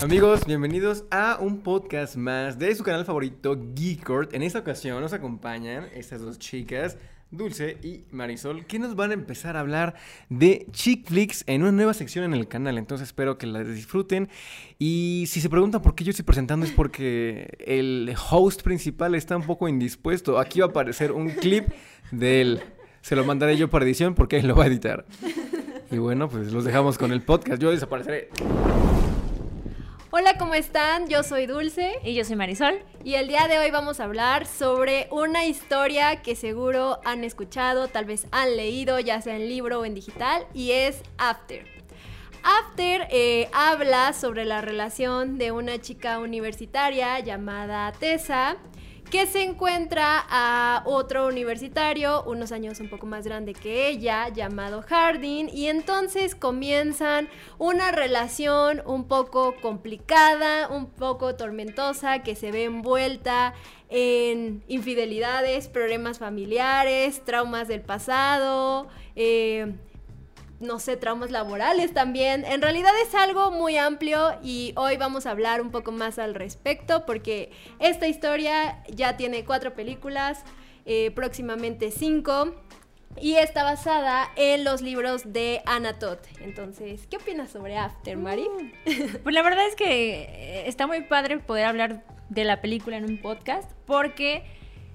Amigos, bienvenidos a un podcast más de su canal favorito Geekord. En esta ocasión nos acompañan estas dos chicas, Dulce y Marisol, que nos van a empezar a hablar de chick flicks en una nueva sección en el canal. Entonces espero que la disfruten. Y si se preguntan por qué yo estoy presentando es porque el host principal está un poco indispuesto. Aquí va a aparecer un clip de él. Se lo mandaré yo para edición porque él lo va a editar. Y bueno, pues los dejamos con el podcast. Yo desapareceré. Hola, ¿cómo están? Yo soy Dulce. Y yo soy Marisol. Y el día de hoy vamos a hablar sobre una historia que seguro han escuchado, tal vez han leído, ya sea en libro o en digital, y es After. After eh, habla sobre la relación de una chica universitaria llamada Tessa que se encuentra a otro universitario, unos años un poco más grande que ella, llamado Hardin, y entonces comienzan una relación un poco complicada, un poco tormentosa, que se ve envuelta en infidelidades, problemas familiares, traumas del pasado, eh, no sé, traumas laborales también. En realidad es algo muy amplio y hoy vamos a hablar un poco más al respecto porque esta historia ya tiene cuatro películas, eh, próximamente cinco. Y está basada en los libros de Anna. Entonces, ¿qué opinas sobre After, Mari? Mm. Pues la verdad es que eh, está muy padre poder hablar de la película en un podcast porque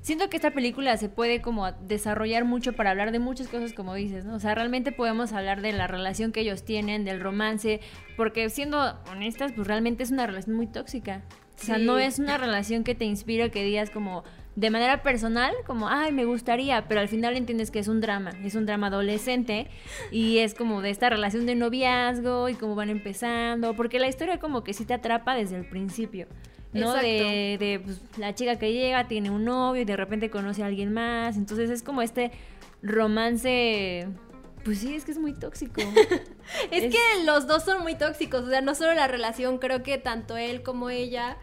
siento que esta película se puede como desarrollar mucho para hablar de muchas cosas como dices, ¿no? O sea, realmente podemos hablar de la relación que ellos tienen, del romance, porque siendo honestas, pues realmente es una relación muy tóxica. O sea, no es una relación que te inspira, que digas como de manera personal, como, ay, me gustaría, pero al final entiendes que es un drama, es un drama adolescente y es como de esta relación de noviazgo y cómo van empezando, porque la historia como que sí te atrapa desde el principio. ¿No? De, de pues, la chica que llega, tiene un novio y de repente conoce a alguien más. Entonces es como este romance. Pues sí, es que es muy tóxico. es, que los dos son muy tóxicos. O sea, no solo la relación, creo que tanto él como ella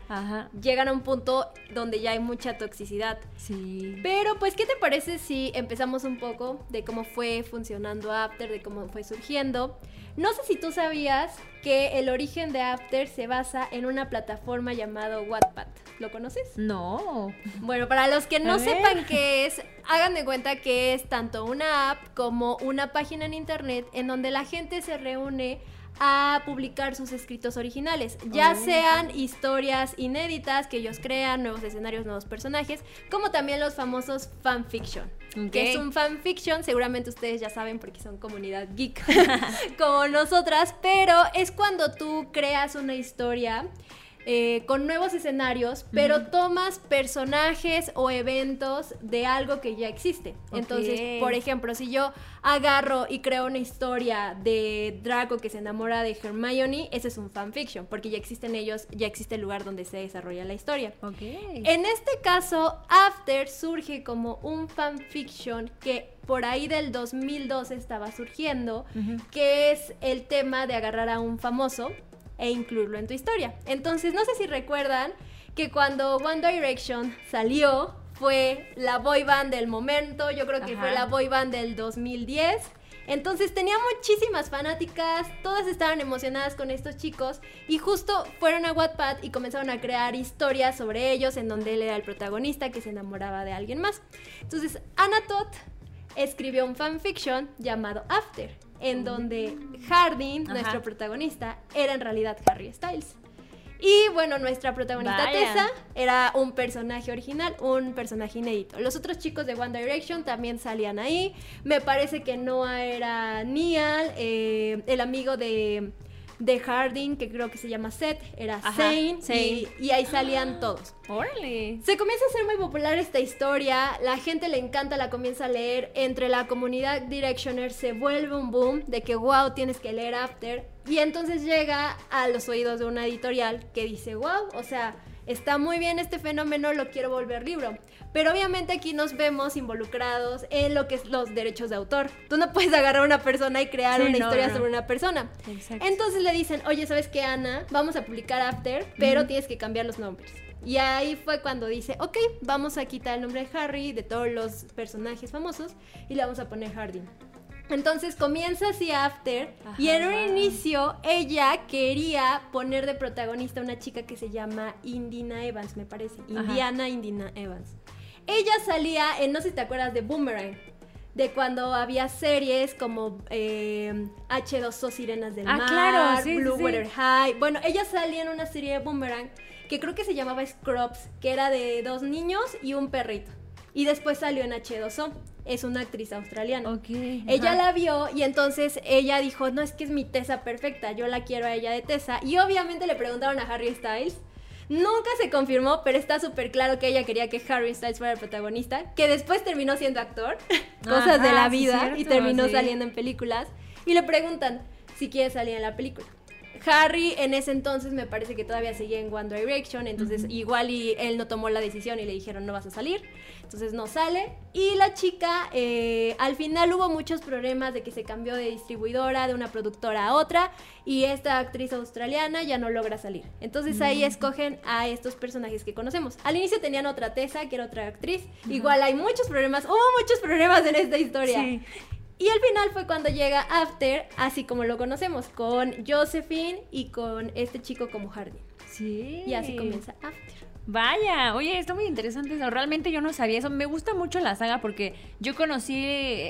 llegan a un punto donde ya hay mucha toxicidad. Sí. Pero, pues, ¿qué te parece si empezamos un poco de cómo fue funcionando After, de cómo fue surgiendo? No sé si tú sabías que el origen de After se basa en una plataforma llamada Wattpad. ¿Lo conoces? No. Bueno, para los que no sepan qué es, hagan de cuenta que es tanto una app como una página en internet en donde la gente se reúne a publicar sus escritos originales, ya oh. sean historias inéditas que ellos crean, nuevos escenarios, nuevos personajes, como también los famosos fanfiction. Que es un fanfiction, seguramente ustedes ya saben porque son comunidad geek como nosotras, pero es cuando tú creas una historia eh, con nuevos escenarios, pero tomas personajes o eventos de algo que ya existe. Entonces, por ejemplo, si yo agarro y creo una historia de Draco que se enamora de Hermione, ese es un fanfiction, porque ya existen ellos, ya existe el lugar donde se desarrolla la historia. En este caso, After surge como un fanfiction que por ahí del 2012 estaba surgiendo, que es el tema de agarrar a un famoso e incluirlo en tu historia. Entonces, no sé si recuerdan que cuando One Direction salió, fue la boy band del momento, yo creo que fue la boy band del 2010. Entonces tenía muchísimas fanáticas, todas estaban emocionadas con estos chicos y justo fueron a Wattpad y comenzaron a crear historias sobre ellos en donde él era el protagonista que se enamoraba de alguien más. Entonces Anna Todd escribió un fanfiction llamado After en donde Hardin, nuestro protagonista, era en realidad Harry Styles. Y bueno, nuestra protagonista Tessa era un personaje original, un personaje inédito. Los otros chicos de One Direction también salían ahí. Me parece que Noah era Niall, eh, el amigo de de Harding, que creo que se llama Seth, era Zane, Y, ahí salían todos. ¡Órale! Se comienza a hacer muy popular esta historia, la gente le encanta, la comienza a leer, entre la comunidad Directioner se vuelve un boom de que wow, tienes que leer After, y entonces llega a los oídos de una editorial que dice wow, o sea, está muy bien este fenómeno, lo quiero volver libro. Pero obviamente aquí nos vemos involucrados en lo que es los derechos de autor. Tú no puedes agarrar a una persona y crear una historia sobre una persona. Entonces le dicen, oye, ¿sabes qué, Ana? Vamos a publicar After, pero tienes que cambiar los nombres. Y ahí fue cuando dice, ok, vamos a quitar el nombre de Harry de todos los personajes famosos y le vamos a poner Harding. Entonces comienza así After y en un inicio ella quería poner de protagonista a una chica que se llama Indina Evans, me parece. Indiana Indina Evans. Ella salía en, no sé si te acuerdas de Boomerang, de cuando había series como eh, H2O Sirenas del Ah, Mar, claro, sí, Blue sí. Water High. Bueno, ella salía en una serie de Boomerang que creo que se llamaba Scrubs, que era de dos niños y un perrito. Y después salió en H2O. Es una actriz australiana. Ella ajá. la vio y entonces ella dijo, no, es que es mi Tessa perfecta, yo la quiero a ella de Tessa. Y obviamente le preguntaron a Harry Styles. Nunca se confirmó, pero está súper claro que ella quería que Harry Styles fuera el protagonista, que después terminó siendo actor, cosas de la sí, vida, cierto, y terminó sí. saliendo en películas. Y le preguntan si quiere salir en la película. Harry en ese entonces me parece que todavía seguía en One Direction, entonces igual y él no tomó la decisión y le dijeron no vas a salir, entonces no sale. Y la chica, eh, al final hubo muchos problemas de que se cambió de distribuidora, de una productora a otra, y esta actriz australiana ya no logra salir. Entonces ahí escogen a estos personajes que conocemos. Al inicio tenían otra Tessa, que era otra actriz, igual hay muchos problemas, hubo muchos problemas en esta historia. Sí. Y al final fue cuando llega After, así como lo conocemos, con Josephine y con este chico como Hardy. Sí. Y así comienza After. Vaya, oye, está muy interesante eso. Realmente yo no sabía eso. Me gusta mucho la saga porque yo conocí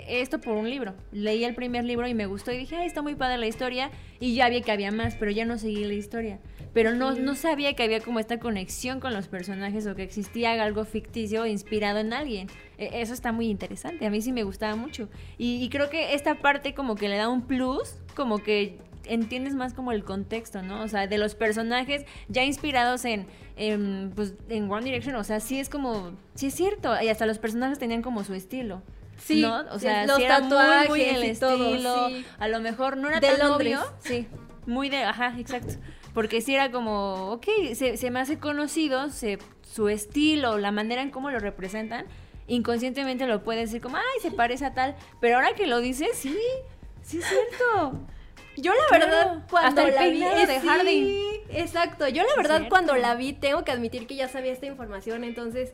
esto por un libro. Leí el primer libro y me gustó y dije, ay, está muy padre la historia. Y ya vi que había más, pero ya no seguí la historia. Pero no, no sabía que había como esta conexión con los personajes o que existía algo ficticio inspirado en alguien. E- Eso está muy interesante. A mí sí me gustaba mucho. Y, y creo que esta parte como que le da un plus, como que entiendes más como el contexto, ¿no? O sea, de los personajes ya inspirados en, en, pues, en One Direction, o sea, sí es como, sí es cierto, y hasta los personajes tenían como su estilo. Sí, ¿no? O sea, los sí era muy, muy tatuajes el y todo, estilo. sí. A lo mejor no era De tan Londres. obvio. Sí, muy de, ajá, exacto. Porque sí era como, ok, se, se me hace conocido, se, su estilo, la manera en cómo lo representan, inconscientemente lo puedes decir como, ay, se parece a tal. Pero ahora que lo dices, sí, sí es cierto. Yo la Claro, verdad cuando hasta la vi eh, sí, exacto. Yo la verdad cuando la vi tengo que admitir que ya sabía esta información, entonces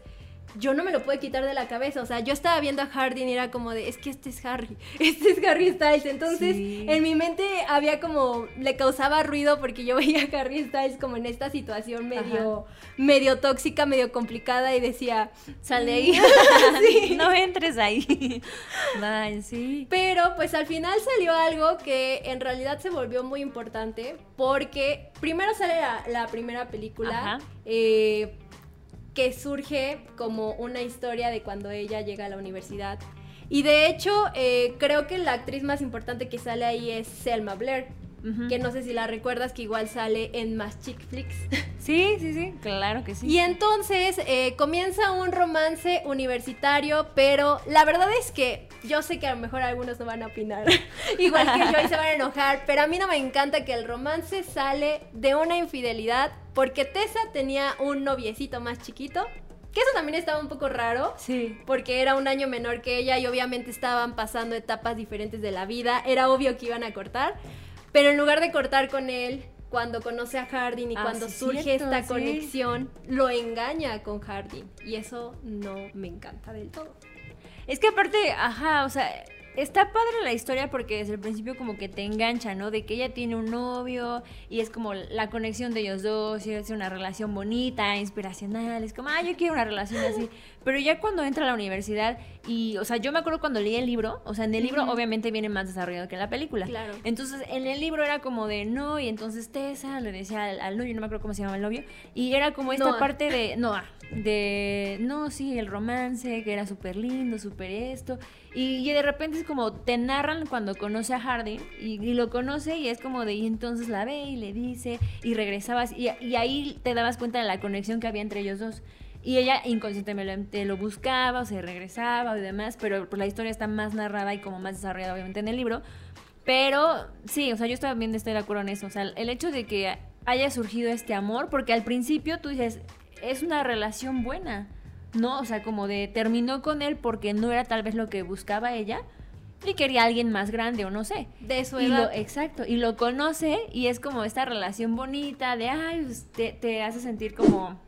yo no me lo puedo quitar de la cabeza. O sea, yo estaba viendo a Harding y era como de, es que este es Harry, este es Harry Styles. Entonces, Sí. en mi mente había como, le causaba ruido porque yo veía a Harry Styles como en esta situación medio, medio tóxica, medio complicada y decía, Sal de ahí. Sí. No entres ahí. Vaya, sí. Pero pues al final salió algo que en realidad se volvió muy importante porque primero sale la, la primera película Ajá. eh, que surge como una historia de cuando ella llega a la universidad. Y de hecho eh, creo que la actriz más importante que sale ahí es Selma Blair, que no sé si la recuerdas que igual sale en más chick flicks. Sí, sí, sí, claro que sí. Y entonces eh, comienza un romance universitario, pero la verdad es que yo sé que a lo mejor algunos no van a opinar, igual que yo y se van a enojar, pero a mí no me encanta que el romance sale de una infidelidad porque Tessa tenía un noviecito más chiquito, que eso también estaba un poco raro. Sí. Porque era un año menor que ella y obviamente estaban pasando etapas diferentes de la vida. Era obvio que iban a cortar. Pero en lugar de cortar con él, cuando conoce a Harding y Ah, cuando sí, surge cierto, esta sí. conexión, lo engaña con Harding. Y eso no me encanta del todo. Es que aparte, ajá, o sea, está padre la historia porque desde el principio como que te engancha, ¿no? De que ella tiene un novio y es como la conexión de ellos dos y es una relación bonita, inspiracional, es como, ah, yo quiero una relación así. Pero ya cuando entra a la universidad y, o sea, yo me acuerdo cuando leí el libro, o sea, en el libro obviamente viene más desarrollado que en la película. Claro. Entonces, en el libro era como de no, y entonces Tessa le decía al, al novio, no me acuerdo cómo se llama el novio, y era como esta Noah. parte de Noah, de no, sí, el romance, que era súper lindo, súper esto, y, y de repente es como te narran cuando conoce a Harding, y, y lo conoce, y es como de, y entonces la ve y le dice, y regresabas, y, y ahí te dabas cuenta de la conexión que había entre ellos dos. Y ella inconscientemente lo buscaba, o se regresaba y demás, pero pues, la historia está más narrada y como más desarrollada obviamente en el libro. Pero sí, o sea, yo también estoy de acuerdo en eso. O sea, el hecho de que haya surgido este amor, porque al principio tú dices, es una relación buena, ¿no? O sea, como de terminó con él porque no era tal vez lo que buscaba ella y quería a alguien más grande o no sé. De su Y lo, edad. exacto, y lo conoce y es como esta relación bonita de, ay, pues, te, te hace sentir como,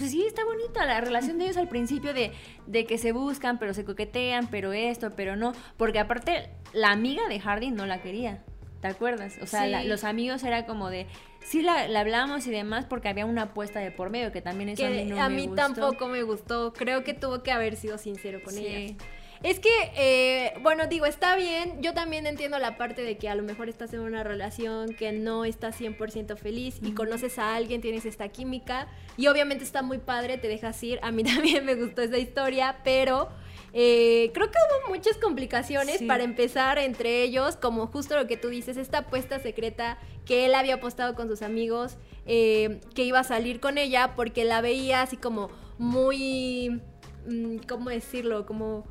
pues sí, está bonita la relación de ellos al principio de, de que se buscan, pero se coquetean, pero esto, pero no. Porque aparte, la amiga de Hardy no la quería. ¿Te acuerdas? O sea, Sí. la- los amigos era como de, sí la, la hablamos y demás porque había una apuesta de por medio, que también eso que a mí no a me mí gustó. tampoco me gustó. Creo que tuvo que haber sido sincero con Sí. ella. Es que, eh, bueno, digo, está bien. Yo también entiendo la parte de que a lo mejor estás en una relación que no estás 100% feliz y conoces a alguien, tienes esta química y obviamente está muy padre, te dejas ir. A mí también me gustó esa historia, pero eh, creo que hubo muchas complicaciones Sí. para empezar entre ellos, como justo lo que tú dices, esta apuesta secreta que él había apostado con sus amigos, eh, que iba a salir con ella porque la veía así como muy, mm, ¿cómo decirlo? Como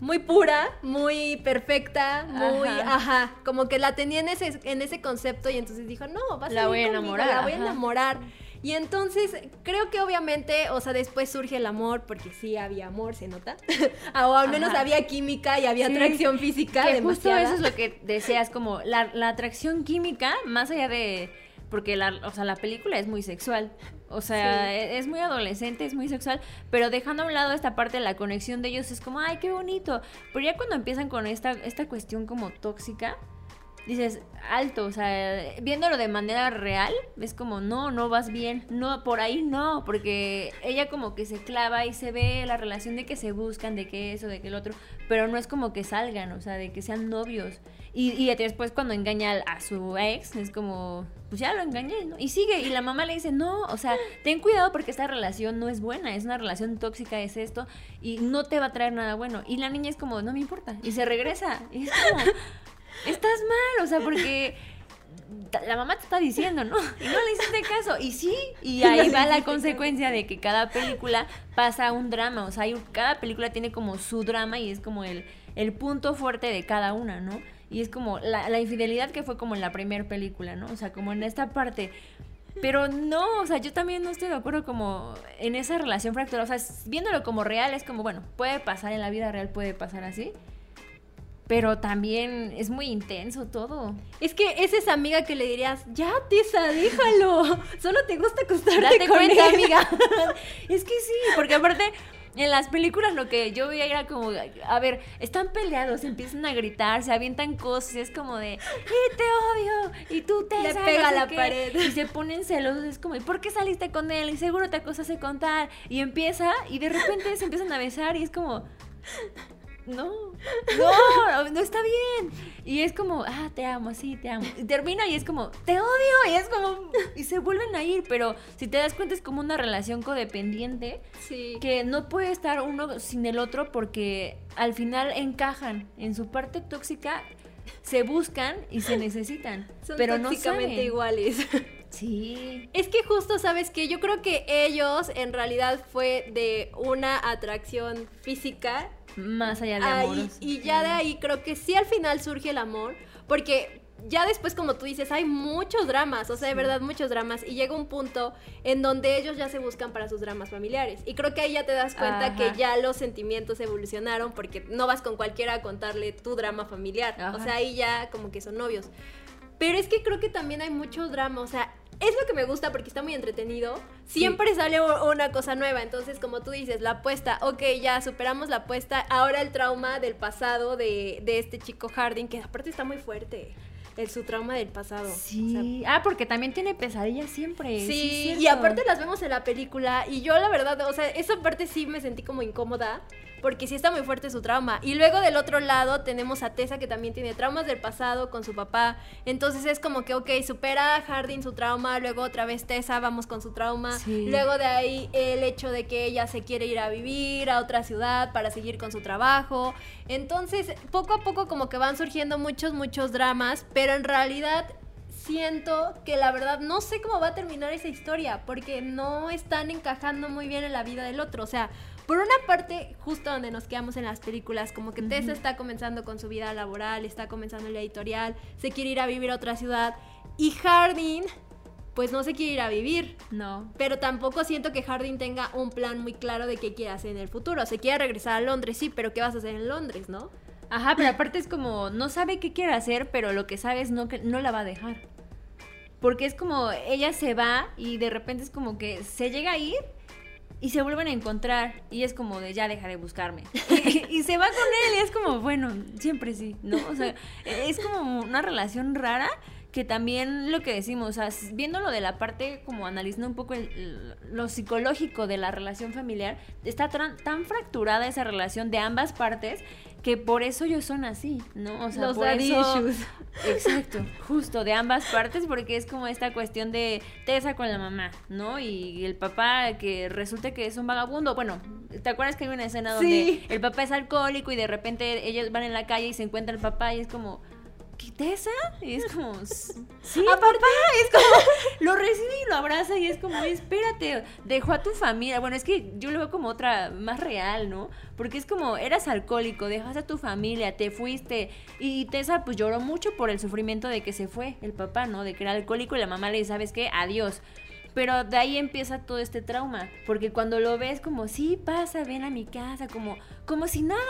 muy pura, muy perfecta, muy, Ajá. ajá, como que la tenía en ese, en ese concepto y entonces dijo, no, vas a La salir voy a conmigo, enamorar, la voy a enamorar. Y entonces creo que obviamente, o sea, después surge el amor, porque sí había amor, se nota, o al menos Ajá. había química y había Sí, atracción física. Que justo demasiada. eso es lo que decías, como la, la atracción química, más allá de... Porque la, o sea, la película es muy sexual. O sea, Sí. e- es muy adolescente, es muy sexual. Pero dejando a un lado esta parte de la conexión de ellos, es como, ay, qué bonito. Pero ya cuando empiezan con esta, esta cuestión como tóxica, dices, alto, o sea, viéndolo de manera real, es como, no, no vas bien, no, por ahí no, porque ella como que se clava y se ve la relación de que se buscan, de que eso, de que el otro, pero no es como que salgan, o sea, de que sean novios. Y, y después cuando engaña a su ex, es como, pues ya lo engañé, ¿no? Y sigue, y la mamá le dice, no, o sea, ten cuidado porque esta relación no es buena, es una relación tóxica, es esto, y no te va a traer nada bueno. Y la niña es como, no me importa, y se regresa, y es como, estás mal, o sea, porque la mamá te está diciendo, ¿no? Y no le hiciste caso. Y sí, y ahí va la consecuencia de que cada película pasa un drama. O sea, cada película tiene como su drama y es como el, el punto fuerte de cada una, ¿no? Y es como la, la infidelidad que fue como en la primera película, ¿no? O sea, como en esta parte. Pero no, o sea, yo también no estoy de acuerdo como en esa relación fracturada. O sea, viéndolo como real, es como, bueno, puede pasar en la vida real, puede pasar así. Pero también es muy intenso todo. Es que es esa amiga que le dirías, ya, Tessa, déjalo. Solo te gusta acostarte Date con cuenta, él". amiga. es que sí, porque aparte en las películas lo que yo veía era como, a ver, están peleados, empiezan a gritar, se avientan cosas, y es como de, ¡y te odio! Y tú te Le esa, pega la qué". pared. Y se ponen celosos, es como, ¿y por qué saliste con él? Y seguro te acosaste con tal. Y empieza, y de repente se empiezan a besar, y es como, no, no, no está bien. Y es como, ah, te amo, sí, te amo. Y termina y es como, te odio. Y es como, y se vuelven a ir. Pero si te das cuenta es como una relación codependiente Sí. que no puede estar uno sin el otro porque al final encajan en su parte tóxica. Se buscan y se necesitan, Son pero no saben. iguales. Sí. Es que justo, ¿sabes que Yo creo que ellos en realidad fue de una atracción física Más allá de Ahí- amor. y ya de ahí creo que sí al final surge el amor, porque ya después, como tú dices, hay muchos dramas, o sea, de verdad muchos dramas, y llega un punto en donde ellos ya se buscan para sus dramas familiares. Y creo que ahí ya te das cuenta Ajá. que ya los sentimientos evolucionaron, porque no vas con cualquiera a contarle tu drama familiar. O sea, ahí ya como que son novios. Pero es que creo que también hay mucho drama, o sea, es lo que me gusta porque está muy entretenido. Siempre sale una cosa nueva, entonces como tú dices, la apuesta, ok, ya superamos la apuesta, ahora el trauma del pasado de, de este chico Harding, que aparte está muy fuerte, el, su trauma del pasado. Sí. O sea, ah, porque también tiene pesadillas siempre. Sí, es y aparte las vemos en la película y yo la verdad, o sea, esa parte sí me sentí como incómoda porque sí está muy fuerte su trauma. Y luego del otro lado tenemos a Tessa que también tiene traumas del pasado con su papá. Entonces es como que, ok, supera a Harding su trauma, luego otra vez Tessa, vamos con su trauma. Sí. Luego de ahí el hecho de que ella se quiere ir a vivir a otra ciudad para seguir con su trabajo. Entonces, poco a poco como que van surgiendo muchos, muchos dramas, pero en realidad siento que la verdad no sé cómo va a terminar esa historia, porque no están encajando muy bien en la vida del otro. O sea, por una parte, justo donde nos quedamos en las películas, como que Tessa está comenzando con su vida laboral, está comenzando en la editorial, se quiere ir a vivir a otra ciudad, y Harding, pues no se quiere ir a vivir. No. Pero tampoco siento que Harding tenga un plan muy claro de qué quiere hacer en el futuro. Se quiere regresar a Londres, sí, pero ¿qué vas a hacer en Londres, no? Ajá, pero aparte es como, no sabe qué quiere hacer, pero lo que sabe es no, que no la va a dejar. Porque es como, ella se va y de repente es como que se llega a ir y se vuelven a encontrar y es como de ya deja de buscarme y, se va con él y es como bueno siempre sí no o sea es como una relación rara que también lo que decimos, o sea, viéndolo de la parte como analizando un poco lo psicológico de la relación familiar, está tan, fracturada esa relación de ambas partes que por eso ellos son así, ¿no? O sea, Los por eso, Exacto, justo de ambas partes porque es como esta cuestión de Tessa con la mamá, ¿no? Y el papá que resulta que es un vagabundo. Bueno, ¿te acuerdas que hay una escena donde el papá es alcohólico y de repente ellos van en la calle y se encuentra el papá y es como ¿Tessa? Y es como, sí, a papá, es como, lo recibe y lo abraza y es como, espérate, dejó a tu familia. Bueno, es que yo lo veo como otra, más real, ¿no? Porque es como, eras alcohólico, dejaste a tu familia, te fuiste. Y Tessa pues lloró mucho por el sufrimiento de que se fue el papá, ¿no? De que era alcohólico y la mamá le dice, ¿sabes qué? Adiós. Pero de ahí empieza todo este trauma, porque cuando lo ves como, sí, pasa, ven a mi casa, como, como si nada.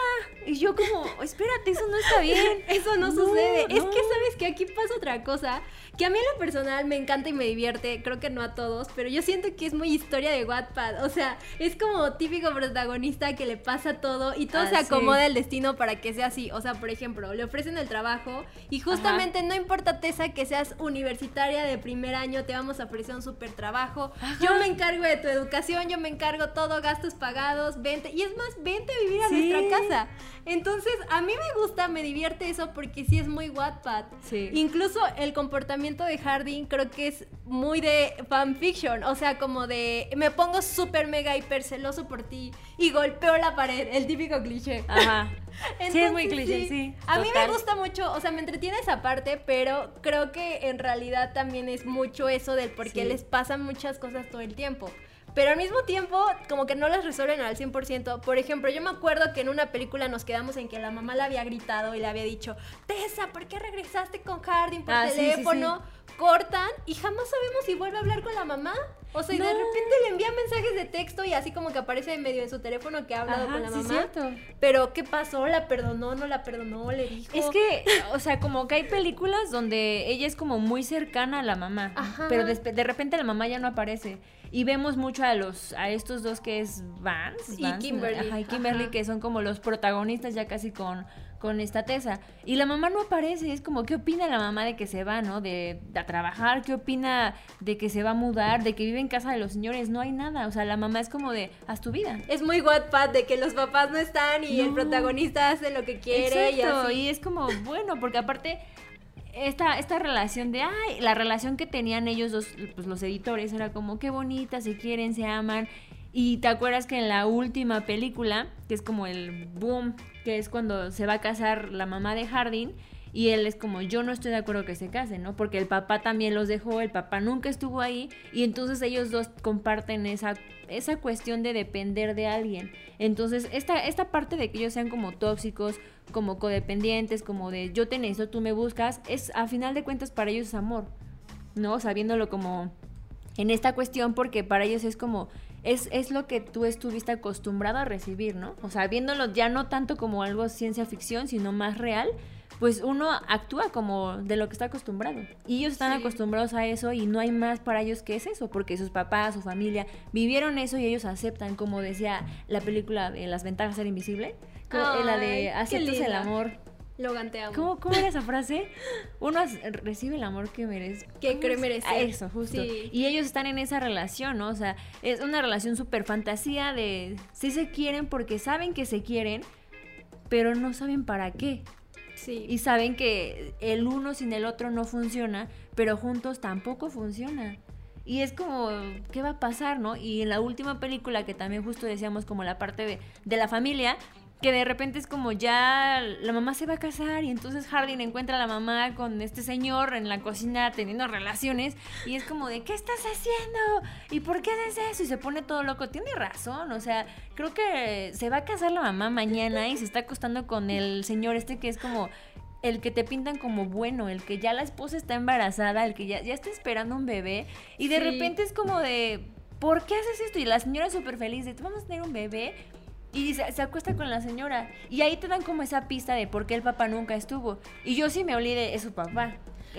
Y yo como, espérate, eso no está bien. eso no, sucede. Es que sabes que aquí pasa otra cosa, que a mí en lo personal me encanta y me divierte, creo que no a todos, pero yo siento que es muy historia de Wattpad. O sea, es como típico protagonista que le pasa todo y todo se ah, acomoda el destino para que sea así. O sea, por ejemplo, le ofrecen el trabajo y justamente no importa, Tessa, que seas universitaria de primer año, te vamos a ofrecer un súper trabajo. Yo me encargo de tu educación, yo me encargo todo, gastos pagados, vente. Y es más, vente a vivir a nuestra casa. Entonces, a mí me gusta, me divierte eso porque sí es muy Wattpad. Sí. Incluso el comportamiento de Harding creo que es muy de fanfiction. O sea, como de me pongo súper mega hiper celoso por ti y golpeo la pared. El típico cliché. Ajá. sí, es muy cliché, sí. a mí me gusta mucho, o sea, me entretiene esa parte, pero creo que en realidad también es mucho eso del por qué les pasan muchas cosas todo el tiempo pero al mismo tiempo como que no las resuelven al 100%. Por ejemplo, yo me acuerdo que en una película nos quedamos en que la mamá le había gritado y le había dicho, Tessa, ¿por qué regresaste con Harding por ah, teléfono? Cortan y jamás sabemos si vuelve a hablar con la mamá. O sea, y de repente le envían mensajes de texto y así como que aparece en medio de su teléfono que ha hablado con la mamá. Cierto. Pero, ¿qué pasó? ¿La perdonó? ¿No la perdonó? ¿Le dijo? Es que, o sea, como que hay películas donde ella es como muy cercana a la mamá. Pero de, de repente la mamá ya no aparece. Y vemos mucho a los a estos dos que es Vance, y Kimberly. y Kimberly que son como los protagonistas ya casi con con esta tesa. Y la mamá no aparece, es como, ¿qué opina la mamá de que se va, no? De, a trabajar, ¿qué opina de que se va a mudar, de que vive en casa de los señores? No hay nada, o sea, la mamá es como de, haz tu vida. Es muy Wattpad de que los papás no están y el protagonista hace lo que quiere y así. y es como, bueno, porque aparte esta, esta relación de, ay, la relación que tenían ellos dos, pues los editores, era como, qué bonita, se quieren, se aman. Y te acuerdas que en la última película, que es como el boom, que es cuando se va a casar la mamá de Harding, y él es como, yo no estoy de acuerdo que se casen, ¿no? Porque el papá también los dejó, el papá nunca estuvo ahí, y entonces ellos dos comparten esa, esa cuestión de depender de alguien. Entonces, esta, esta parte de que ellos sean como tóxicos, como codependientes, como de yo te necesito, tú me buscas, es a final de cuentas para ellos es amor, ¿no? Sabiéndolo como en esta cuestión, porque para ellos es como, es, es lo que tú estuviste acostumbrado a recibir, ¿no? O sea, viéndolo ya no tanto como algo ciencia ficción, sino más real, pues uno actúa como de lo que está acostumbrado. Y ellos están acostumbrados a eso y no hay más para ellos que es eso, porque sus papás, su familia vivieron eso y ellos aceptan, como decía la película de Las ventajas de ser invisible, la de aceptas el amor. Lo ganteamos. ¿Cómo, ¿Cómo, era esa frase? Uno recibe el amor que merece. Que cree merecer. Ah, eso, justo. Y ellos están en esa relación, ¿no? O sea, es una relación súper fantasía de sí se quieren porque saben que se quieren, pero no saben para qué. Y saben que el uno sin el otro no funciona, pero juntos tampoco funciona. Y es como, ¿qué va a pasar, no? Y en la última película, que también justo decíamos como la parte de, de la familia, que de repente es como ya la mamá se va a casar y entonces Harding encuentra a la mamá con este señor en la cocina teniendo relaciones y es como de ¿qué estás haciendo? ¿Y por qué haces eso? Y se pone todo loco. Tiene razón, o sea, creo que se va a casar la mamá mañana y se está acostando con el señor este que es como el que te pintan como bueno, el que ya la esposa está embarazada, el que ya, ya está esperando un bebé y de repente es como de ¿por qué haces esto? Y la señora súper feliz de vamos a tener un bebé Y se, se acuesta con la señora. Y ahí te dan como esa pista de por qué el papá nunca estuvo. Y yo sí me olvidé, es su papá.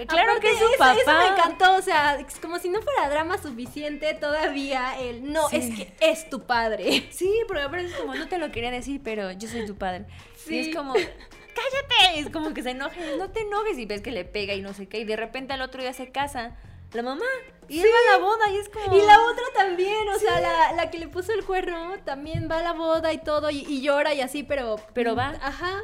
Claro Aparte, que es su eso, papá. eso me encantó, o sea, es como si no fuera drama suficiente todavía el no, Sí. es que es tu padre. Sí, pero aparte es como, no te lo quería decir, pero yo soy tu padre. Sí. Y es como, cállate. Es como que se enoja, no te enojes y ves que le pega y no sé qué. Y de repente al otro día se casa la mamá. Y él va a la boda y es como... Y la otra también, o sea, la, la que le puso el cuerno también va a la boda y todo y, y llora y así, pero... Pero va. Ajá.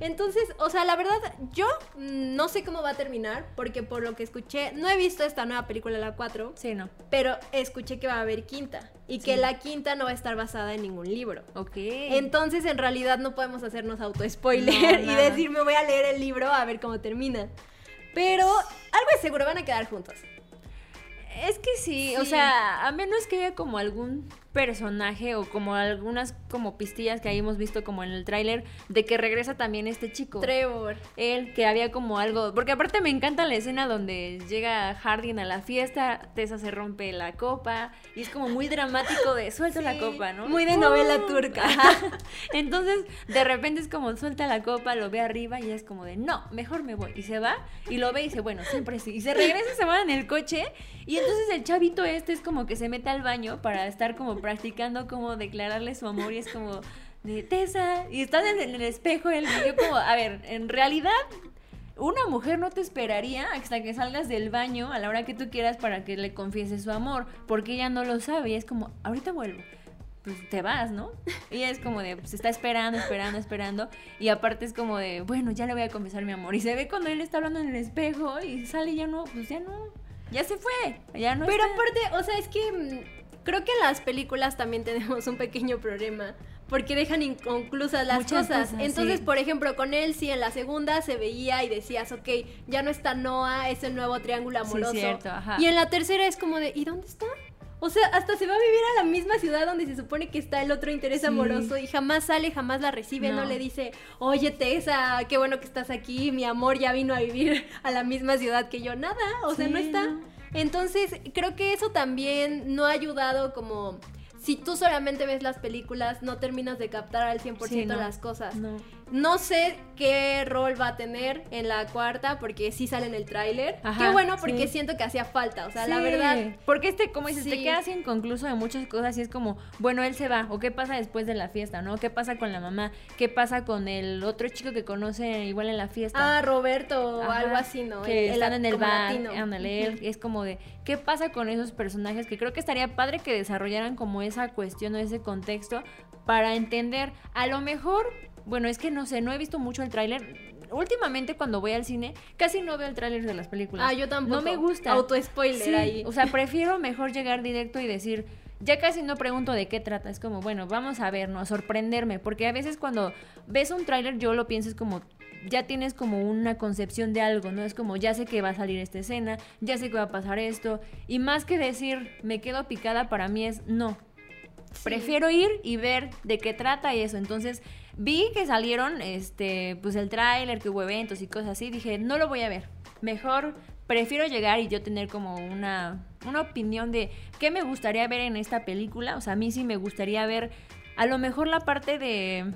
Entonces, o sea, la verdad, yo no sé cómo va a terminar, porque por lo que escuché, no he visto esta nueva película, la 4, Sí, no. pero escuché que va a haber quinta y que la quinta no va a estar basada en ningún libro. Ok. Entonces, en realidad, no podemos hacernos auto-spoiler No, y decir, me voy a leer el libro a ver cómo termina. Pero algo es seguro, van a quedar juntos. Es que sí, o sea, a menos que haya como algún personaje o como algunas como pistillas que hayamos visto como en el tráiler de que regresa también este chico. Trevor. Él, que había como algo, porque aparte me encanta la escena donde llega Hardin a la fiesta, Tessa se rompe la copa y es como muy dramático de suelta la Sí, copa, ¿no? muy de novela turca. Ajá. Entonces, de repente es como suelta la copa, lo ve arriba y es como de, no, mejor me voy. Y se va y lo ve y dice, bueno, siempre sí. Y se regresa se va en el coche y entonces el chavito este es como que se mete al baño para estar como practicando como declararle su amor y es como de Tessa y estás en el espejo él y yo como, a ver, en realidad una mujer no te esperaría hasta que salgas del baño a la hora que tú quieras para que le confieses su amor, porque ella no lo sabe y es como, ahorita vuelvo. Pues te vas, ¿no? Y ella es como de, pues está esperando, esperando, esperando. Y aparte es como de, bueno, ya le voy a confesar mi amor. Y se ve cuando él está hablando en el espejo y sale y ya no, pues ya no, ya se fue, ya no Pero está. aparte, o sea, es que mm, creo que en las películas también tenemos un pequeño problema. Porque dejan inconclusas las Muchas cosas. cosas, Entonces, sí. por ejemplo, con él sí en la segunda se veía y decías, ok, ya no está Noah, es el nuevo triángulo Sí, amoroso. cierto, ajá. Y en la tercera es como de, ¿y dónde está? O sea, hasta se va a vivir a la misma ciudad donde se supone que está el otro interés Sí. amoroso y jamás sale, jamás la recibe, no. No. le dice, oye Tessa, qué bueno que estás aquí, mi amor ya vino a vivir a la misma ciudad que yo, nada, o sea, no está. no. Entonces, creo que eso también no ha ayudado como... Si tú solamente ves las películas, no terminas de captar al 100% Sí, no. las cosas. No. No sé qué rol va a tener en la cuarta, porque sí sale en el tráiler. Qué bueno, porque sí. siento que hacía falta. O sea, la verdad, Porque este, como dices, te Sí. quedas inconcluso de muchas cosas y es como, bueno, él se va, o qué pasa después de la fiesta, ¿no? ¿Qué pasa con la mamá? ¿Qué pasa con el otro chico que conoce igual en la fiesta? Ah, Roberto o algo así, ¿no? Que El- están en el bar, latino. ándale, él, es como de, ¿qué pasa con esos personajes? Que creo que estaría padre que desarrollaran como esa cuestión o ese contexto para entender, a lo mejor, bueno, es que no sé, no he visto mucho el tráiler. Últimamente cuando voy al cine, casi no veo el tráiler de las películas. Ah, yo tampoco. No me gusta. Auto-spoiler Sí, ahí. O sea, prefiero mejor llegar directo y decir, ya casi no pregunto de qué trata, es como, bueno, vamos a ver, ¿no? A sorprenderme, porque a veces cuando ves un tráiler yo lo pienso es como, ya tienes como una concepción de algo, ¿no? Es como, ya sé que va a salir esta escena, ya sé que va a pasar esto, y más que decir, me quedo picada, para mí es, no. Prefiero ir y ver de qué trata y eso. Entonces, vi que salieron, este, pues el tráiler, que hubo eventos y cosas así. Dije, no lo voy a ver. Mejor prefiero llegar y yo tener como una, una opinión de qué me gustaría ver en esta película. O sea, a mí sí me gustaría ver a lo mejor la parte de...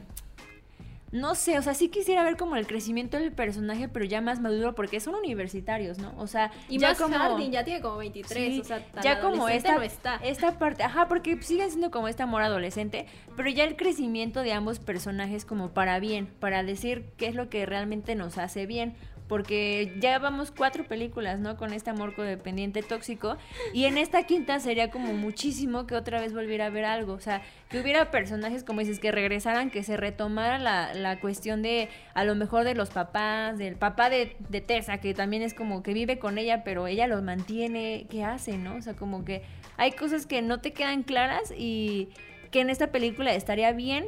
No sé, o sea, sí quisiera ver como el crecimiento del personaje, pero ya más maduro, porque son universitarios, ¿no? O sea, Y ya más como... Harding, ya tiene como 23, Sí, o sea, tan ya como esta, no está. esta parte, ajá, porque sigue siendo como este amor adolescente, pero ya el crecimiento de ambos personajes como para bien, para decir qué es lo que realmente nos hace bien, porque ya vamos cuatro películas, ¿no? Con este amor codependiente tóxico, y en esta quinta sería como muchísimo que otra vez volviera a ver algo, o sea, que hubiera personajes, como dices, que regresaran, que se retomara la, la cuestión de, a lo mejor de los papás, del papá de, de Tessa, que también es como que vive con ella, pero ella los mantiene, ¿qué hace, no? O sea, como que hay cosas que no te quedan claras y que en esta película estaría bien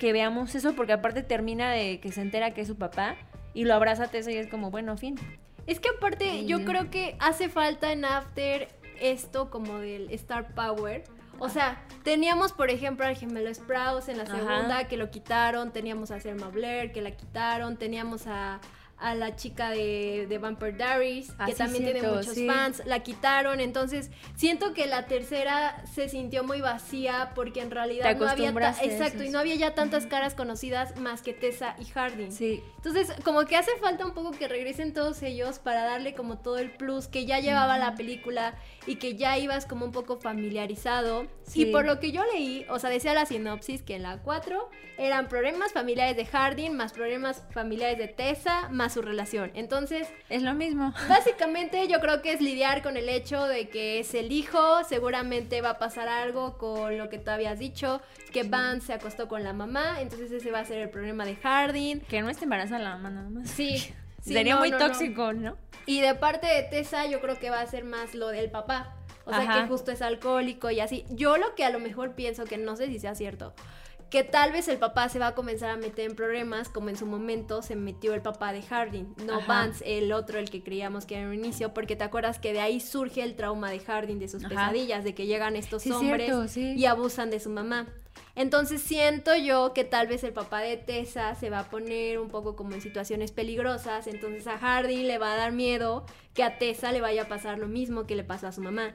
que veamos eso, porque aparte termina de que se entera que es su papá y lo abraza a Tessa y es como, bueno, fin. Es que aparte, yo creo que hace falta en After esto como del Star Power. O sea, teníamos, por ejemplo, al gemelo Sprouse en la Ajá. segunda, que lo quitaron. Teníamos a Selma Blair, que la quitaron. Teníamos a, a la chica de, de Vampire Diaries, Ah, que sí, también tiene muchos sí. fans, la quitaron, entonces siento que la tercera se sintió muy vacía porque en realidad no había exacto y no había ya tantas caras conocidas más que Tessa y Harding. Sí. Entonces, como que hace falta un poco que regresen todos ellos para darle como todo el plus que ya llevaba la película y que ya ibas como un poco familiarizado. Sí. Y por lo que yo leí, o sea, decía la sinopsis que en la 4 eran problemas familiares de Harding más problemas familiares de Tessa más su relación. Entonces, Es lo mismo. Básicamente yo creo que es lidiar con el hecho de que es el hijo, seguramente va a pasar algo con lo que tú habías dicho, que Van se acostó con la mamá, entonces ese va a ser el problema de Harding. Que no esté embarazada la mamá nada más. Sí. sí, Sería no, muy no, tóxico, ¿no? Y de parte de Tessa yo creo que va a ser más lo del papá. O sea, que justo es alcohólico y así. Yo lo que a lo mejor pienso, que no sé si sea cierto, que tal vez el papá se va a comenzar a meter en problemas como en su momento se metió el papá de Harding, no Ajá. Vance, el otro, el que creíamos que era un inicio, porque te acuerdas que de ahí surge el trauma de Harding, de sus Ajá. pesadillas, de que llegan estos Sí, hombres cierto, sí. y abusan de su mamá. Entonces siento yo que tal vez el papá de Tessa se va a poner un poco como en situaciones peligrosas, entonces a Harding le va a dar miedo que a Tessa le vaya a pasar lo mismo que le pasó a su mamá.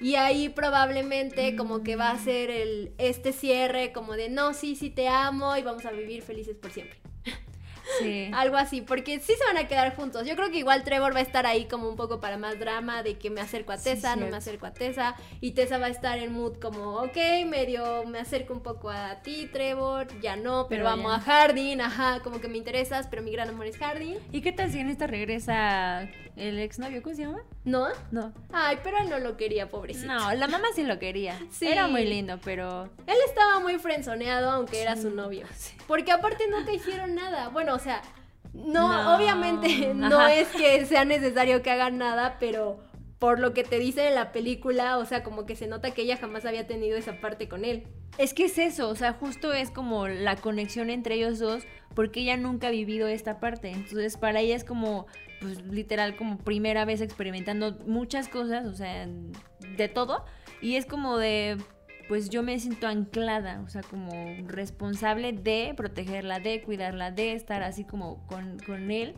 Y ahí probablemente como que va a ser el este cierre como de no, sí, sí te amo y vamos a vivir felices por siempre. Sí. Algo así, porque sí se van a quedar juntos. Yo creo que igual Trevor va a estar ahí como un poco para más drama, de que me acerco a Sí, Tessa, no me acerco a Tessa. Y Tessa va a estar en mood como, ok, medio me acerco un poco a ti, Trevor, ya no, pero, Pero amo a Hardin, ajá, como que me interesas, pero mi gran amor es Hardin. ¿Y qué tal si en esta regresa el exnovio? ¿Cómo se llama? ¿No? No. Ay, pero él no lo quería, pobrecito. No, la mamá sí lo quería. Sí. Era muy lindo, pero. Él estaba muy frenzoneado, aunque era su novio. Sí. Porque aparte nunca hicieron nada. Bueno, sea, no, No. obviamente no Ajá. es que sea necesario que hagan nada, pero por lo que te dice en la película, o sea, como que se nota que ella jamás había tenido esa parte con él. Es que es eso, o sea, justo es como la conexión entre ellos dos, porque ella nunca ha vivido esta parte. Entonces, para ella es como, pues literal, como primera vez experimentando muchas cosas, o sea, de todo. Y es como de, pues yo me siento anclada, o sea, como responsable de protegerla, de cuidarla, de estar así como con, con él.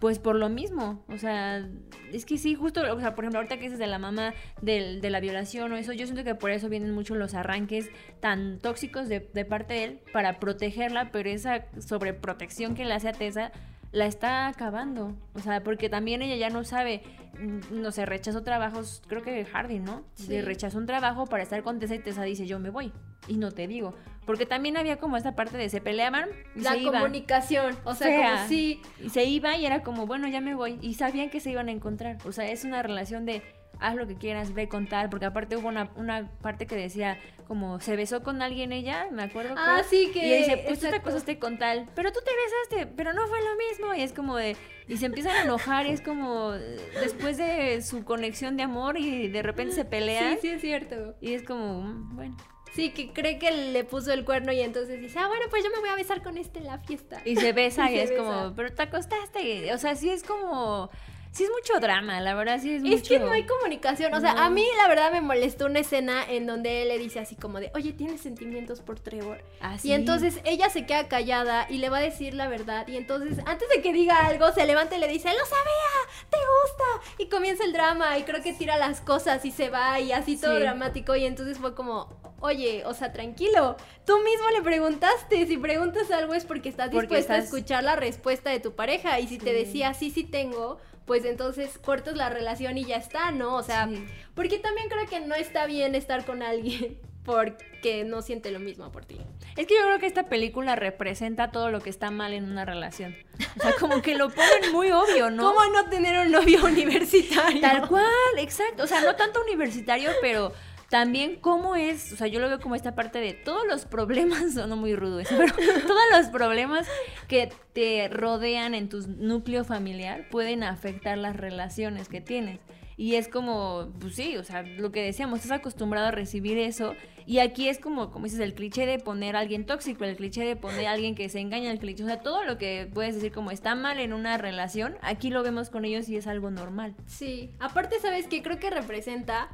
Pues por lo mismo, o sea, es que sí, justo, o sea, por ejemplo, ahorita que dices de la mamá de la violación o eso, yo siento que por eso vienen mucho los arranques tan tóxicos de, de parte de él para protegerla, pero esa sobreprotección que le hace a Tessa la está acabando, o sea, porque también ella ya no sabe, mm, no sé, rechazó trabajos, creo que Harding, ¿no? Sí. Le rechazó un trabajo para estar con Tessa y Tessa dice, yo me voy, y no te digo, porque también había como esta parte de se peleaban y La se iban. comunicación, o sea, Fea. como sí. Se iba y era como, bueno, ya me voy. Y sabían que se iban a encontrar. O sea, es una relación de haz lo que quieras, ve con tal. Porque aparte hubo una, una parte que decía, como, se besó con alguien ella, me acuerdo. Ah, creo. sí, que- Y dice, pues tú te exacto. acostaste con tal. Pero tú te besaste, pero no fue lo mismo. Y es como de. Y se empiezan a enojar. Y es como, después de su conexión de amor y de repente se pelean. Sí, sí, es cierto. Y es como, mm, bueno. Sí, que cree que le puso el cuerno y entonces dice, ah, bueno, pues yo me voy a besar con este en la fiesta. Y se besa y, se es besa. como, pero te acostaste. O sea, sí es como. Sí es mucho drama, la verdad, sí es mucho. Es que no hay comunicación, o sea, No. a mí la verdad me molestó una escena en donde él le dice así como de, oye, ¿tienes sentimientos por Trevor? Así. Y entonces ella se queda callada y le va a decir la verdad. Y entonces, antes de que diga algo, se levanta y le dice, lo sabía, te gusta. Y comienza el drama y creo que tira las cosas y se va y así todo Sí. dramático. Y entonces fue como, oye, o sea, tranquilo. Tú mismo le preguntaste. Si preguntas algo es porque estás Porque dispuesta a escuchar la respuesta de tu pareja. Y si te Sí. decía, sí, sí tengo, pues entonces cortas la relación y ya está, ¿no? O sea, Sí. porque también creo que no está bien estar con alguien porque no siente lo mismo por ti. Es que yo creo que esta película representa todo lo que está mal en una relación. O sea, como que lo ponen muy obvio, ¿no? ¿Cómo no tener un novio universitario? Tal cual, exacto. O sea, no tanto universitario, pero también cómo es, o sea, yo lo veo como esta parte de todos los problemas, no muy rudo eso, pero todos los problemas que te rodean en tu núcleo familiar pueden afectar las relaciones que tienes. Y es como, pues sí, o sea, lo que decíamos, estás acostumbrado a recibir eso. Y aquí es como, como dices, el cliché de poner a alguien tóxico, el cliché de poner a alguien que se engaña, el cliché, o sea, todo lo que puedes decir como está mal en una relación, aquí lo vemos con ellos y es algo normal. Sí, aparte, ¿sabes qué? Creo que representa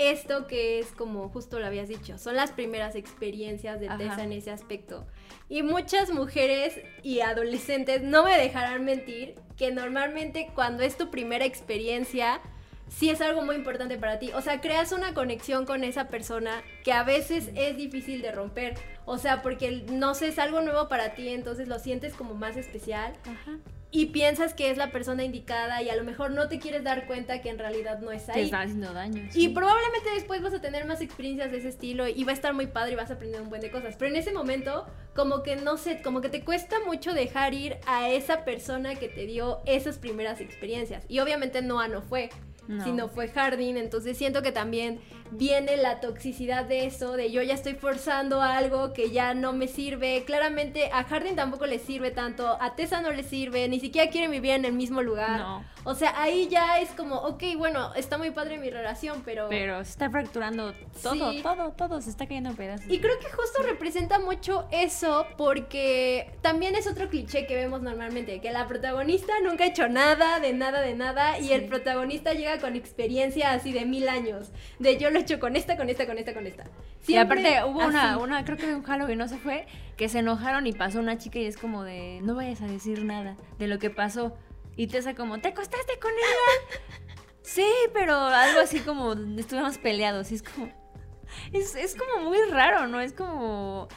esto que es como justo lo habías dicho, son las primeras experiencias de Ajá. Tessa en ese aspecto. Y muchas mujeres y adolescentes no me dejarán mentir que normalmente cuando es tu primera experiencia, sí es algo muy importante para ti. O sea, creas una conexión con esa persona que a veces es difícil de romper. O sea, porque no sé, es algo nuevo para ti, entonces lo sientes como más especial Ajá. y piensas que es la persona indicada y a lo mejor no te quieres dar cuenta que en realidad no es Te ahí. está haciendo daño. Y probablemente después vas a tener más experiencias de ese estilo y va a estar muy padre y vas a aprender un buen de cosas. Pero en ese momento, como que no sé, como que te cuesta mucho dejar ir a esa persona que te dio esas primeras experiencias. Y obviamente Noah no fue, No. sino fue Hardin. Entonces siento que también viene la toxicidad de eso, de yo ya estoy forzando algo que ya no me sirve. Claramente a Hardin tampoco le sirve tanto, a Tessa no le sirve, ni siquiera quieren vivir en el mismo lugar. No. O sea, ahí ya es como, ok, bueno, está muy padre mi relación, pero... Pero se está fracturando todo, Sí. todo, todo, se está cayendo en pedazos. Y creo que justo representa mucho eso porque también es otro cliché que vemos normalmente, que la protagonista nunca ha hecho nada, de nada, de nada, y el protagonista llega con experiencia así de mil años, de yo lo hecho con esta, con esta, con esta, con esta. y Siempre aparte hubo una, así. una, creo que un Halloween no se fue, que se enojaron y pasó una chica y es como de, no vayas a decir nada de lo que pasó. Y Tessa como, ¿te acostaste con ella? sí, pero algo así como, estuvimos peleados y es como, es, es como muy raro, ¿no? Es como...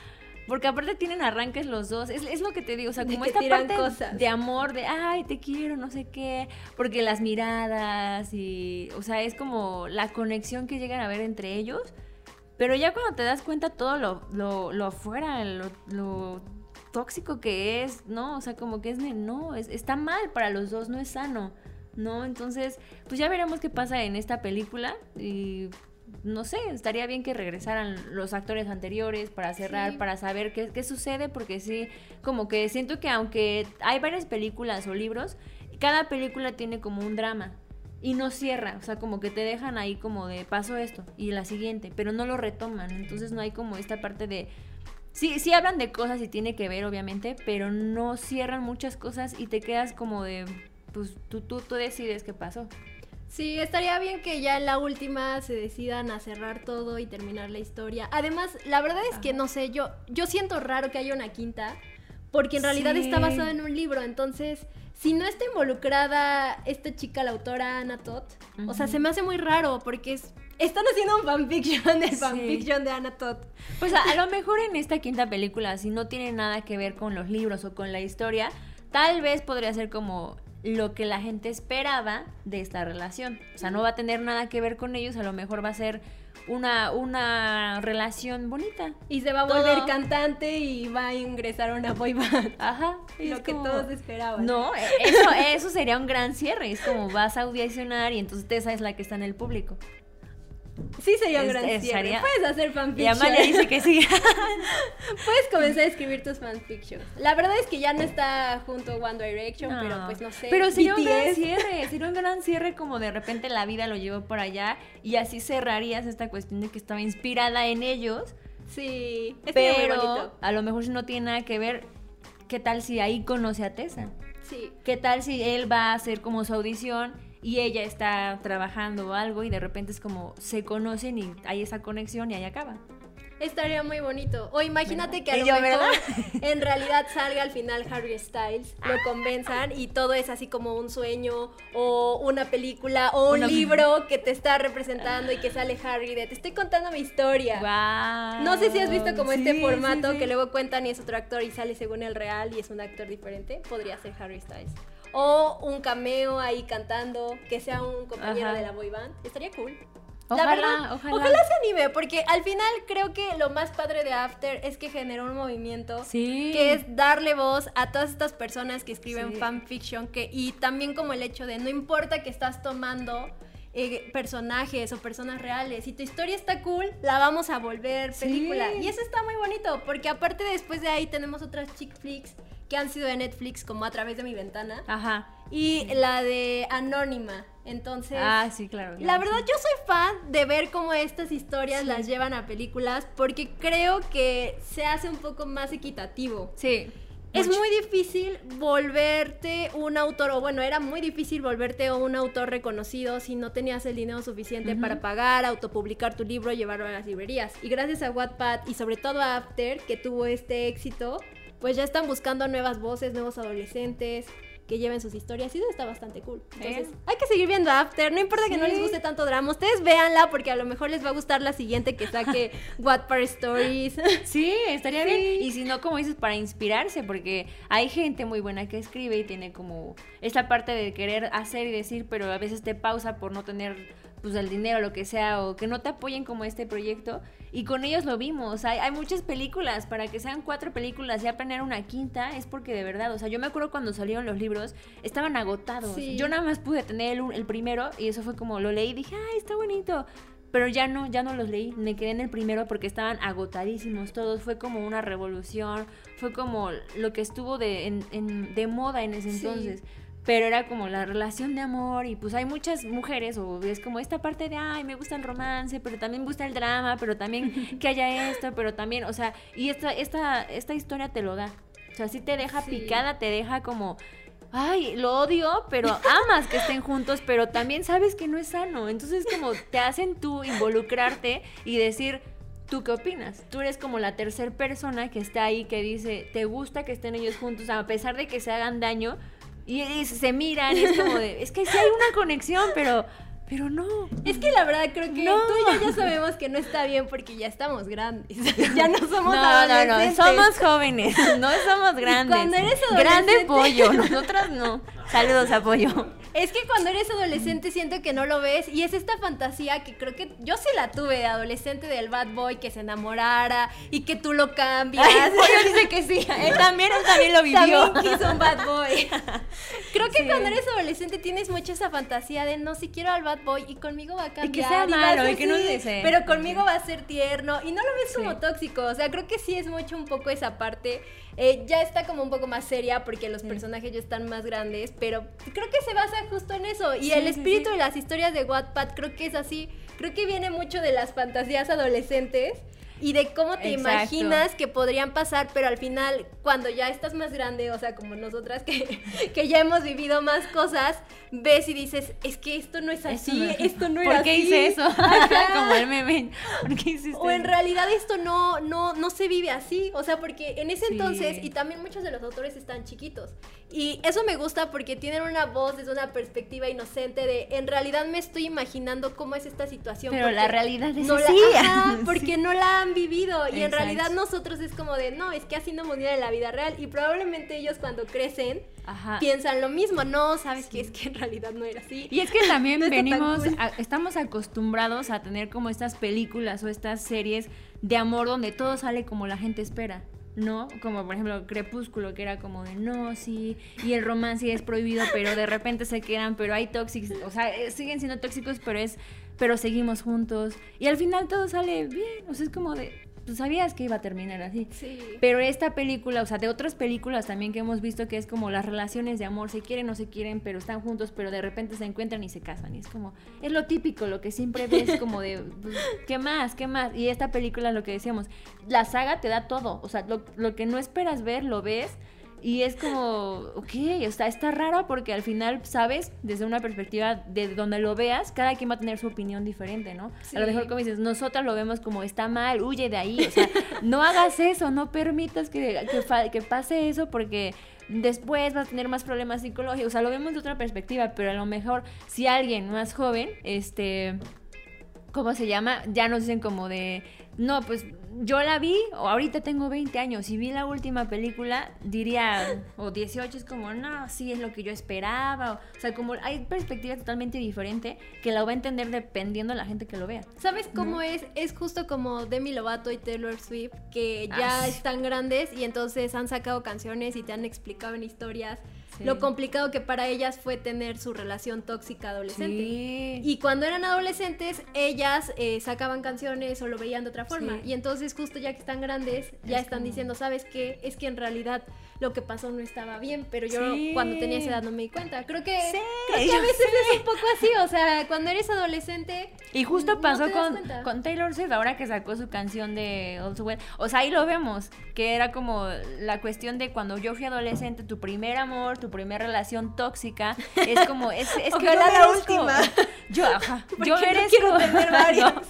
Porque aparte tienen arranques los dos. Es, es lo que te digo. O sea, como esta parte cosas. de amor, de ay, te quiero, no sé qué. Porque las miradas y. O sea, es como la conexión que llegan a ver entre ellos. Pero ya cuando te das cuenta todo lo, lo, lo afuera, lo, lo tóxico que es, ¿no? O sea, como que es de no, es, está mal para los dos, no es sano, ¿no? Entonces, pues ya veremos qué pasa en esta película y no sé, estaría bien que regresaran los actores anteriores para cerrar, Sí. para saber qué, qué sucede, porque sí, como que siento que aunque hay varias películas o libros, cada película tiene como un drama y no cierra, o sea, como que te dejan ahí como de paso esto y la siguiente, pero no lo retoman, entonces no hay como esta parte de... Sí, sí hablan de cosas y tiene que ver, obviamente, pero no cierran muchas cosas y te quedas como de, pues tú, tú, tú decides qué pasó. Sí, estaría bien que ya en la última se decidan a cerrar todo y terminar la historia. Además, la verdad es que no sé, yo, yo siento raro que haya una quinta, porque en realidad Sí. está basada en un libro, entonces, si no está involucrada esta chica, la autora Anna Todd, o sea, se me hace muy raro, porque es, están haciendo un fanfiction del Sí. fanfiction de Anna Todd. Pues a, a lo mejor en esta quinta película, si no tiene nada que ver con los libros o con la historia, tal vez podría ser como lo que la gente esperaba de esta relación. O sea, no va a tener nada que ver con ellos, a lo mejor va a ser una, una relación bonita. Y se va a Todo. volver cantante y va a ingresar a una boy band. Ajá. y Lo es que como- todos esperaban. No, e- eso, eso sería un gran cierre. Es como vas a audicionar y entonces Tessa es la que está en el público. Sí sería un Es- gran es- cierre. haría- Puedes hacer Y fanfiction. Amalia dice que sí. Puedes comenzar a escribir tus fanfictions. La verdad es que ya no está junto One Direction, No. pero pues no sé. Pero sería un gran BTS. cierre, sería un gran cierre como de repente la vida lo llevó por allá y así cerrarías esta cuestión de que estaba inspirada en ellos, Sí, muy pero a lo mejor si no tiene nada que ver, ¿qué tal si ahí conoce a Tessa? Sí. ¿Qué tal si él va a hacer como su audición y ella está trabajando o algo y de repente es como se conocen y hay esa conexión y ahí acaba? Estaría muy bonito. O imagínate que a lo yo, mejor ¿verdad? en realidad salga al final Harry Styles, lo convenzan y todo es así como un sueño o una película o un Una- libro que te está representando y que sale Harry de te estoy contando mi historia. Guau. No sé si has visto como este Sí, formato sí, sí. que luego cuentan y es otro actor y sale según el real y es un actor diferente. Podría ser Harry Styles. O un cameo ahí cantando, que sea un compañero Ajá. de la boy band. Estaría cool. Ojalá, la verdad, ojalá. se anime, porque al final creo que lo más padre de After es que generó un movimiento Sí. que es darle voz a todas estas personas que escriben Sí. fanfiction que, y también como el hecho de no importa que estás tomando eh, personajes o personas reales, si tu historia está cool, la vamos a volver Sí. película. Y eso está muy bonito, porque aparte después de ahí tenemos otras chick flicks que han sido de Netflix como a través de mi ventana Ajá. y la de Anónima. Entonces, Ah, sí, claro. la verdad, sí. yo soy fan de ver cómo estas historias Sí. las llevan a películas porque creo que se hace un poco más equitativo. Sí. Es muy difícil volverte un autor, o bueno, era muy difícil volverte un autor reconocido si no tenías el dinero suficiente para pagar, autopublicar tu libro, llevarlo a las librerías. Y gracias a Wattpad y sobre todo a After, que tuvo este éxito, pues ya están buscando nuevas voces, nuevos adolescentes, que lleven sus historias y eso está bastante cool. Entonces, hay que seguir viendo After, no importa que no les guste tanto drama, ustedes véanla porque a lo mejor les va a gustar la siguiente que saque Wattpad Stories. Sí, estaría bien. Y si no, como dices, para inspirarse, porque hay gente muy buena que escribe y tiene como esta parte de querer hacer y decir, pero a veces te pausa por no tener pues el dinero, lo que sea, o que no te apoyen como este proyecto. Y con ellos lo vimos. Hay, hay muchas películas, para que sean cuatro películas y planear una quinta, es porque de verdad, o sea, yo me acuerdo cuando salieron los libros, estaban agotados. Yo nada más pude tener el, el primero y eso fue como lo leí y dije, ay, está bonito pero ya no, ya no los leí, me quedé en el primero porque estaban agotadísimos todos, fue como una revolución, fue como lo que estuvo de, en, de moda en ese entonces pero era como la relación de amor y pues hay muchas mujeres o es como esta parte de, ay, me gusta el romance, pero también me gusta el drama, pero también que haya esto, pero también, o sea, y esta, esta, esta historia te lo da. O sea, sí te deja picada, te deja como, ay, lo odio, pero amas que estén juntos, pero también sabes que no es sano. Entonces como te hacen tú involucrarte y decir, ¿Tú qué opinas? Tú eres como la tercera persona que está ahí que dice, te gusta que estén ellos juntos, a pesar de que se hagan daño, y, se miran, es como de, es que sí hay una conexión, pero pero no. Es que la verdad creo que tú y yo ya sabemos que no está bien porque ya estamos grandes. ya no somos no, No, no, somos jóvenes, no somos grandes. cuando eres adolescente... Grande pollo, nosotras no. Saludos a pollo. Es que cuando eres adolescente siento que no lo ves y es esta fantasía que creo que yo sí la tuve de adolescente del bad boy que se enamorara y que tú lo cambias. Ay, pollo dice que sí, él también, él también lo vivió. También quiso un bad boy. creo que cuando eres adolescente tienes mucho esa fantasía de no, si quiero al bad boy y conmigo va a cambiar. Y que sea malo y, que no dice. Pero conmigo va a ser tierno y no lo ves como tóxico. O sea, creo que sí es mucho un poco esa parte. Eh, ya está como un poco más seria porque los personajes ya están más grandes, pero creo que se basa justo en eso. Y el espíritu de las historias de Wattpad creo que es así. Creo que viene mucho de las fantasías adolescentes y de cómo te imaginas que podrían pasar, pero al final, cuando ya estás más grande, o sea, como nosotras que, que ya hemos vivido más cosas, ves y dices, es que esto no es así, esto no, era así. ¿Por qué hice eso? como el meme, ¿por qué hiciste O en realidad esto no, no, no se vive así, o sea, porque en ese entonces, y también muchos de los autores están chiquitos, y eso me gusta porque tienen una voz desde una perspectiva inocente de, en realidad me estoy imaginando cómo es esta situación. Pero la realidad es así. La, porque no la han vivido. Y en realidad nosotros es como de, no, es que así no mundial en la vida real. Y probablemente ellos cuando crecen piensan lo mismo. No, sabes que es que en realidad no era así. Y es que también venimos, estamos acostumbrados a tener como estas películas o estas series de amor donde todo sale como la gente espera. ¿no? Como por ejemplo Crepúsculo, que era como de no, sí, y el romance es prohibido, pero de repente se quedan, pero hay tóxicos, o sea, eh, siguen siendo tóxicos, pero es, pero seguimos juntos. Y al final todo sale bien, o sea, es como de, tú sabías que iba a terminar así. Sí. Pero esta película, o sea, de otras películas también que hemos visto que es como las relaciones de amor, se quieren o se quieren, pero están juntos, pero de repente se encuentran y se casan. Y es como, es lo típico, lo que siempre ves como de, pues, ¿qué más? ¿Qué más? Y esta película, lo que decíamos, la saga te da todo. O sea, lo, lo que no esperas ver, lo ves y es como, ok, está, está raro porque al final, ¿sabes? Desde una perspectiva de donde lo veas, cada quien va a tener su opinión diferente, ¿no? A lo mejor, como dices, nosotras lo vemos como está mal, huye de ahí. O sea, no hagas eso, no permitas que, que, que pase eso porque después vas a tener más problemas psicológicos. O sea, lo vemos de otra perspectiva, pero a lo mejor si alguien más joven, este, ¿cómo se llama? Ya nos dicen como de, no, pues yo la vi, o ahorita tengo 20 años, y vi la última película, diría, o 18, es como, no, sí, es lo que yo esperaba. O, sea, como hay perspectiva totalmente diferente que la va a entender dependiendo de la gente que lo vea. ¿Sabes cómo es? Es justo como Demi Lovato y Taylor Swift, que ya ah, están grandes y entonces han sacado canciones y te han explicado en historias Sí. lo complicado que para ellas fue tener su relación tóxica adolescente. Sí. Y cuando eran adolescentes, ellas eh, sacaban canciones o lo veían de otra forma. Sí. Y entonces justo ya que están grandes, ya Es están como- diciendo, ¿sabes qué? Es que en realidad lo que pasó no estaba bien, pero yo cuando tenía esa edad no me di cuenta. Creo que, creo que a veces es un poco así, o sea, cuando eres adolescente... Y justo pasó con, con Taylor Swift, ahora que sacó su canción de All Well. O sea, ahí lo vemos, que era como la cuestión de cuando yo fui adolescente, tu primer amor, tu primera relación tóxica, es como, es, es que yo la última. Yo, ajá, yo no merezco, quiero tener. No,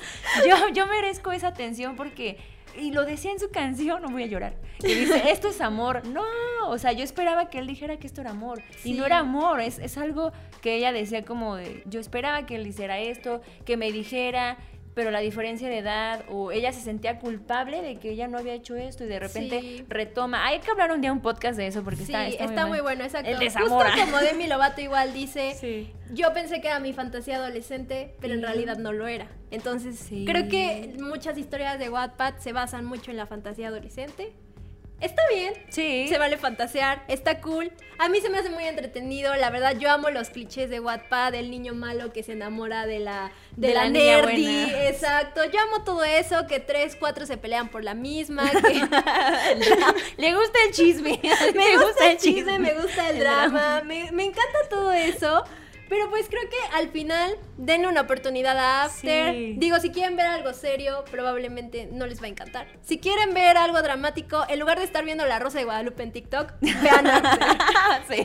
yo, yo merezco esa atención porque... Y lo decía en su canción, no voy a llorar. Y dice, esto es amor. No, o sea, yo esperaba que él dijera que esto era amor. Y no Sí. era amor, es, es algo que ella decía como de, yo esperaba que él hiciera esto, que me dijera, pero la diferencia de edad, o ella se sentía culpable de que ella no había hecho esto y de repente Sí. retoma. Hay que hablar un día un podcast de eso porque Sí, está, está, muy, mal. bueno, exacto. El Justo desamor. como Demi Lovato igual dice, Sí. yo pensé que era mi fantasía adolescente, pero en realidad no lo era. Entonces, Sí. creo que muchas historias de Wattpad se basan mucho en la fantasía adolescente. Está bien, Sí. se vale fantasear, está cool. A mí se me hace muy entretenido, la verdad yo amo los clichés de Wattpad, el niño malo que se enamora de la de, De la, la nerdy, buena. exacto. Yo amo todo eso, que tres, cuatro se pelean por la misma, que Le gusta el chisme. me gusta el chisme, me gusta el, drama, Me, me encanta todo eso. Pero pues creo que al final denle una oportunidad a After. Sí. Digo, si quieren ver algo serio, probablemente no les va a encantar. Si quieren ver algo dramático, en lugar de estar viendo La Rosa de Guadalupe en TikTok, vean After. sí,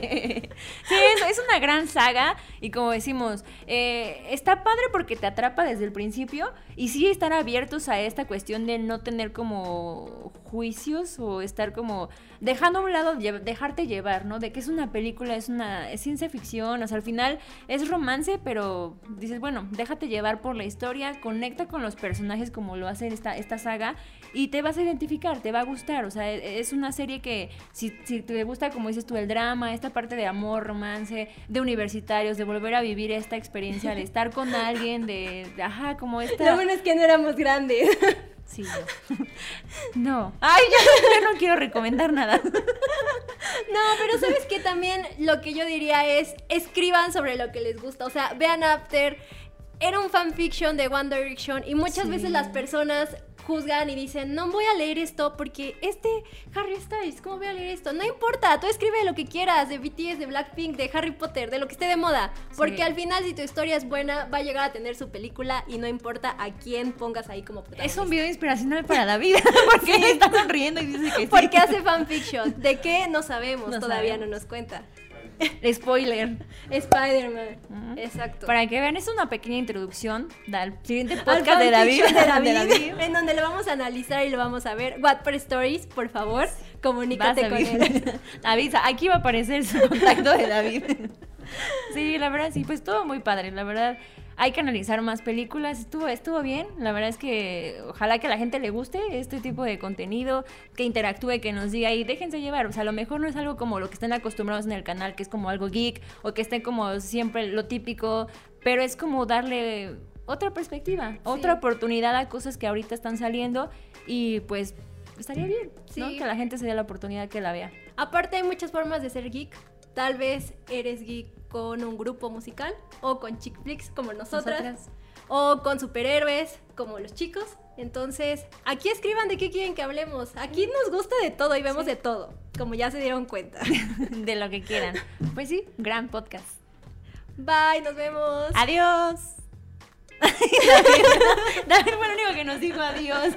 sí es, es una gran saga y como decimos, eh, está padre porque te atrapa desde el principio y sí estar abiertos a esta cuestión de no tener como juicios o estar como dejando a un lado, dejarte llevar, ¿no? De que es una película, es una es ciencia ficción, o sea, al final es romance, pero dices, bueno, déjate llevar por la historia, conecta con los personajes como lo hace esta, esta saga y te vas a identificar, te va a gustar, o sea, e- es una serie que si, si te gusta, como dices tú, el drama, esta parte de amor, romance, de universitarios, de volver a vivir esta experiencia, de estar con alguien, de, de, ajá, como esta... Lo bueno es que no éramos grandes. Sí, no. No. Ay, ya no quiero recomendar nada. No, pero sabes que también lo que yo diría es escriban sobre lo que les gusta. O sea, vean After. Era un fanfiction de One Direction y muchas Sí. veces las personas juzgan y dicen, no voy a leer esto porque este Harry Styles, ¿cómo voy a leer esto? No importa, tú escribe lo que quieras, de BTS, de Blackpink, de Harry Potter, de lo que esté de moda. Porque Sí. al final si tu historia es buena, va a llegar a tener su película y no importa a quién pongas ahí como Es un video inspiracional para David, porque él está sonriendo y dice que sí. Porque hace fanfiction. ¿De qué? No sabemos, No todavía sabemos. no nos cuenta. Spoiler. Spider-Man. Exacto. Para que vean, es una pequeña introducción al siguiente Al podcast de David. fanfiction de David, de en donde lo vamos a analizar y lo vamos a ver. Wattpad Stories, por favor, comunícate Vas, con él. Avisa, aquí va a aparecer su contacto de David. Sí, la verdad, sí, pues todo muy padre, la verdad. Hay que analizar más películas, estuvo, estuvo bien, la verdad es que ojalá que a la gente le guste este tipo de contenido, que interactúe, que nos diga y déjense llevar, o sea, a lo mejor no es algo como lo que están acostumbrados en el canal, que es como algo geek, o que esté como siempre lo típico, pero es como darle otra perspectiva, otra oportunidad a cosas que ahorita están saliendo y pues estaría bien, ¿no? Sí. Que la gente se dé la oportunidad que la vea. Aparte hay muchas formas de ser geek. Tal vez eres geek con un grupo musical o con chick flicks como nosotras, Nosotras. o con superhéroes como los chicos. Entonces, aquí escriban de qué quieren que hablemos. Aquí nos gusta de todo y vemos de todo, como ya se dieron cuenta. de lo que quieran. Pues sí, gran podcast. Bye, nos vemos. Adiós. David fue el único que nos dijo adiós.